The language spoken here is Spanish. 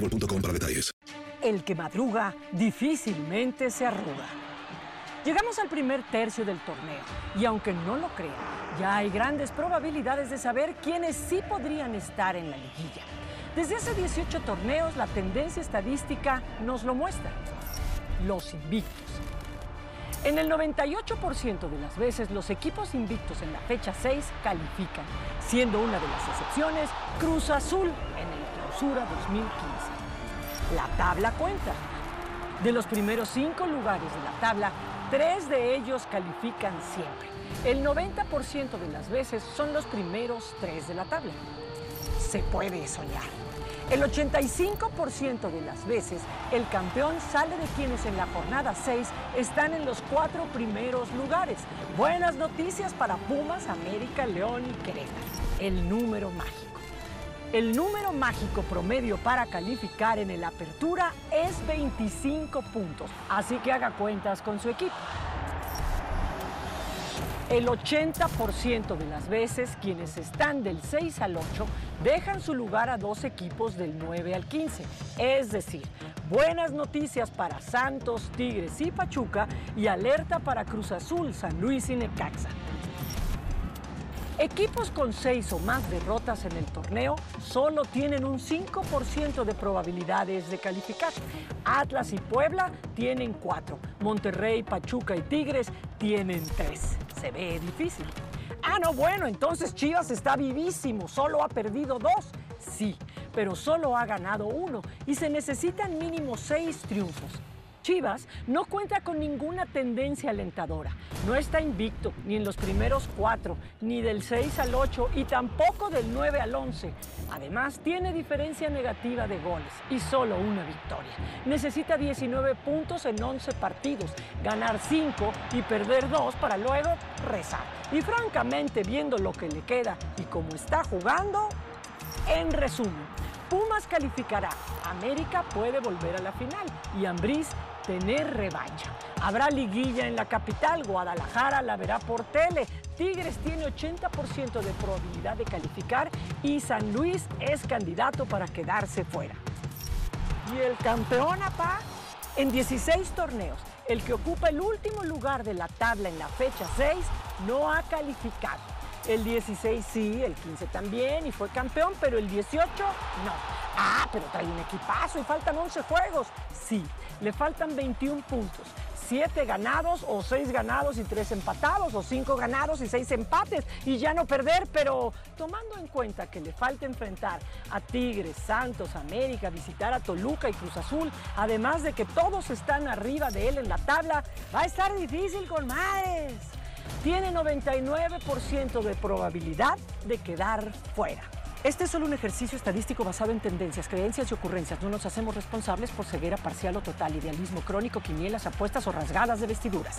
detalles. El que madruga difícilmente se arruga. Llegamos al primer tercio del torneo y aunque no lo crean, ya hay grandes probabilidades de saber quiénes sí podrían estar en la liguilla. Desde hace 18 torneos la tendencia estadística nos lo muestra. Los invictos. En el 98% de las veces los equipos invictos en la fecha 6 califican, siendo una de las excepciones Cruz Azul en el Clausura 2015. La tabla cuenta. De los primeros cinco lugares de la tabla, tres de ellos califican siempre. El 90% de las veces son los primeros tres de la tabla. Se puede soñar. El 85% de las veces el campeón sale de quienes en la jornada 6 están en los cuatro primeros lugares. Buenas noticias para Pumas, América, León y Querétaro. El número mágico. El número mágico promedio para calificar en el Apertura es 25 puntos, así que haga cuentas con su equipo. El 80% de las veces quienes están del 6 al 8 dejan su lugar a dos equipos del 9 al 15. Es decir, buenas noticias para Santos, Tigres y Pachuca y alerta para Cruz Azul, San Luis y Necaxa. Equipos con seis o más derrotas en el torneo solo tienen un 5% de probabilidades de calificar. Atlas y Puebla tienen cuatro. Monterrey, Pachuca y Tigres tienen tres. Se ve difícil. Ah, no, bueno, entonces Chivas está vivísimo, solo ha perdido dos. Sí, pero solo ha ganado uno y se necesitan mínimo seis triunfos. Chivas no cuenta con ninguna tendencia alentadora. No está invicto ni en los primeros cuatro, ni del 6 al 8 y tampoco del 9 al 11. Además, tiene diferencia negativa de goles y solo una victoria. Necesita 19 puntos en 11 partidos, ganar 5 y perder 2 para luego rezar. Y francamente, viendo lo que le queda y cómo está jugando, en resumen, Pumas calificará, América puede volver a la final y Ambriz tener revancha. Habrá liguilla en la capital, Guadalajara la verá por tele, Tigres tiene 80% de probabilidad de calificar y San Luis es candidato para quedarse fuera. ¿Y el campeón, apá? En 16 torneos, el que ocupa el último lugar de la tabla en la fecha 6 no ha calificado. El 16 sí, el 15 también y fue campeón, pero el 18 no. Ah, pero trae un equipazo y faltan 11 juegos. Sí, le faltan 21 puntos. 7 ganados o 6 ganados y 3 empatados o 5 ganados y 6 empates y ya no perder, pero tomando en cuenta que le falta enfrentar a Tigres, Santos, América, visitar a Toluca y Cruz Azul, además de que todos están arriba de él en la tabla, va a estar difícil con Mares tiene 99% de probabilidad de quedar fuera. Este es solo un ejercicio estadístico basado en tendencias, creencias y ocurrencias. No nos hacemos responsables por ceguera parcial o total, idealismo crónico, quinielas, apuestas o rasgadas de vestiduras.